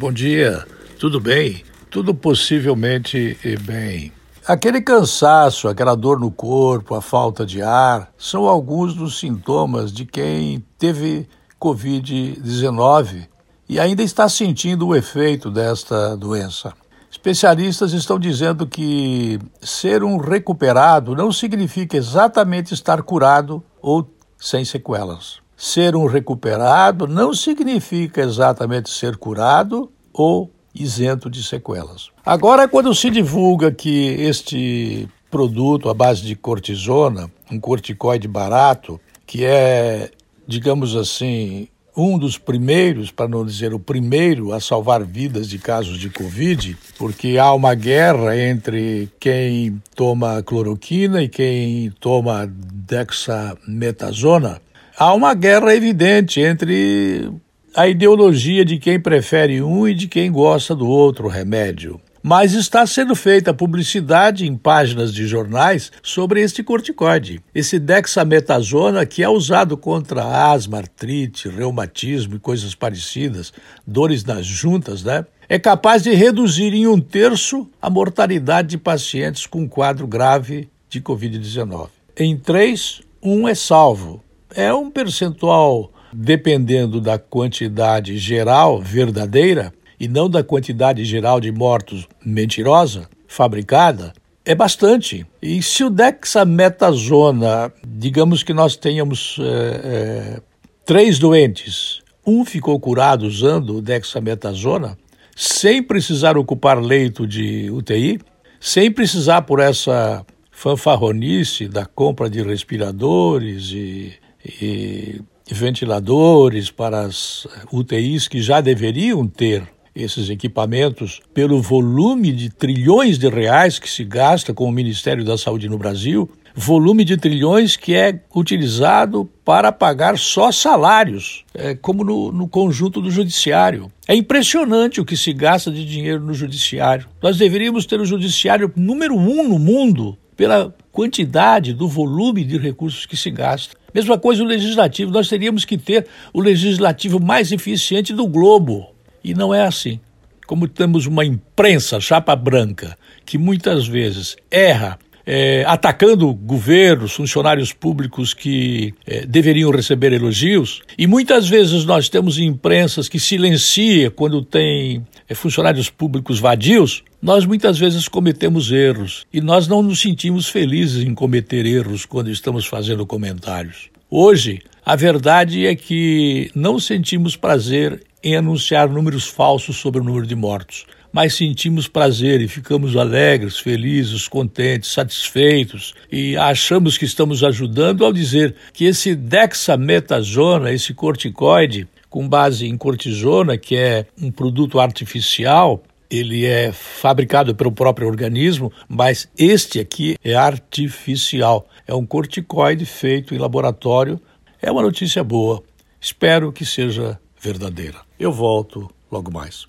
Bom dia, tudo bem? Tudo possivelmente bem. Aquele cansaço, aquela dor no corpo, a falta de ar, são alguns dos sintomas de quem teve Covid-19 e ainda está sentindo o efeito desta doença. Especialistas estão dizendo que ser um recuperado não significa exatamente estar curado ou sem sequelas. Ser um recuperado não significa exatamente ser curado ou isento de sequelas. Agora, quando se divulga que este produto à base de cortisona, um corticoide barato, que é, digamos assim, um dos primeiros, para não dizer o primeiro, a salvar vidas de casos de Covid, porque há uma guerra entre quem toma cloroquina e quem toma dexametasona há uma guerra evidente entre a ideologia de quem prefere um e de quem gosta do outro remédio. Mas está sendo feita publicidade em páginas de jornais sobre este corticoide, esse dexametasona que é usado contra asma, artrite, reumatismo e coisas parecidas, dores nas juntas, né? É capaz de reduzir em um terço a mortalidade de pacientes com quadro grave de Covid-19. Em três, um é salvo é um percentual, dependendo da quantidade geral verdadeira e não da quantidade geral de mortos mentirosa, fabricada, é bastante. E se o dexametasona, digamos que nós tenhamos é, é, três doentes, um ficou curado usando o dexametasona, sem precisar ocupar leito de UTI, sem precisar por essa fanfarronice da compra de respiradores e ventiladores para as UTIs que já deveriam ter esses equipamentos pelo volume de trilhões de reais que se gasta com o Ministério da Saúde no Brasil, volume de trilhões que é utilizado para pagar só salários, é, como no, no conjunto do judiciário. É impressionante o que se gasta de dinheiro no judiciário. Nós deveríamos ter o judiciário número um no mundo pela quantidade do volume de recursos que se gasta. Mesma coisa o legislativo, nós teríamos que ter o legislativo mais eficiente do globo. E não é assim. Como temos uma imprensa chapa branca que muitas vezes erra é, atacando governos, funcionários públicos que é, deveriam receber elogios, e muitas vezes nós temos imprensas que silencia quando tem é, funcionários públicos vadios, nós muitas vezes cometemos erros e nós não nos sentimos felizes em cometer erros quando estamos fazendo comentários. Hoje, a verdade é que não sentimos prazer em anunciar números falsos sobre o número de mortos mas sentimos prazer e ficamos alegres, felizes, contentes, satisfeitos e achamos que estamos ajudando ao dizer que esse dexametasona, esse corticoide com base em cortisona, que é um produto artificial, ele é fabricado pelo próprio organismo, mas este aqui é artificial. É um corticoide feito em laboratório. É uma notícia boa. Espero que seja verdadeira. Eu volto logo mais.